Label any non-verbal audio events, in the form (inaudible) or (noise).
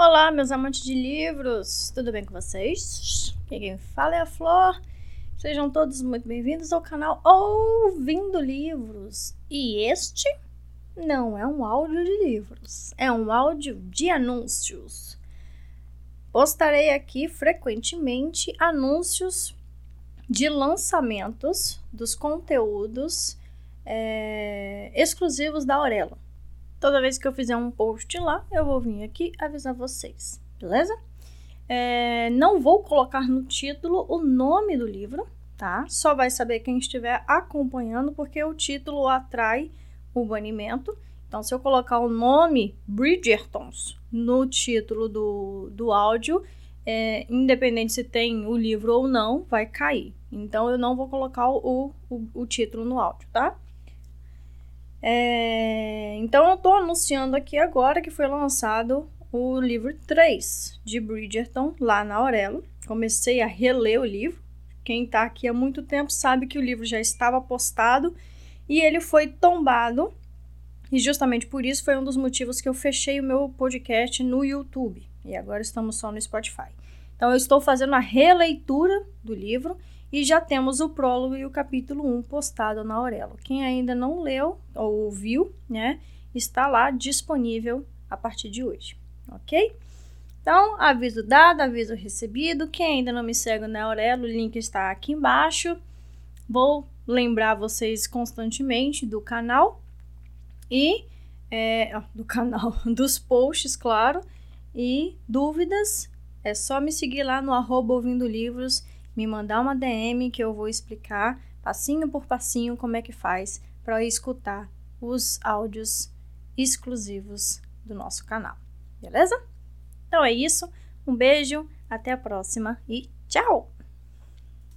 Olá, meus amantes de livros, tudo bem com vocês? Quem fala é a Flor. Sejam todos muito bem-vindos ao canal Ouvindo Livros. E este não é um áudio de livros, é um áudio de anúncios. Postarei aqui frequentemente anúncios de lançamentos dos conteúdos é, exclusivos da Aurelo. Toda vez que eu fizer um post lá, eu vou vir aqui avisar vocês, beleza? É, não vou colocar no título o nome do livro, tá? Só vai saber quem estiver acompanhando, porque o título atrai o banimento. Então, se eu colocar o nome Bridgertons no título do, do áudio, é, independente se tem o livro ou não, vai cair. Então, eu não vou colocar o, o, o título no áudio, tá? É, então eu estou anunciando aqui agora que foi lançado o livro 3 de Bridgerton lá na Aurelo. Comecei a reler o livro. Quem está aqui há muito tempo sabe que o livro já estava postado e ele foi tombado. E justamente por isso foi um dos motivos que eu fechei o meu podcast no YouTube. E agora estamos só no Spotify. Então eu estou fazendo a releitura do livro e já temos o prólogo e o capítulo 1 postado na Aurelo. Quem ainda não leu ou ouviu, né, está lá disponível a partir de hoje, ok? Então, aviso dado, aviso recebido. Quem ainda não me segue na Aurelo, o link está aqui embaixo. Vou lembrar vocês constantemente do canal e é, do canal, (laughs) dos posts, claro. E dúvidas, é só me seguir lá no arroba ouvindo me mandar uma DM que eu vou explicar passinho por passinho como é que faz para escutar os áudios exclusivos do nosso canal. Beleza? Então é isso. Um beijo, até a próxima e tchau!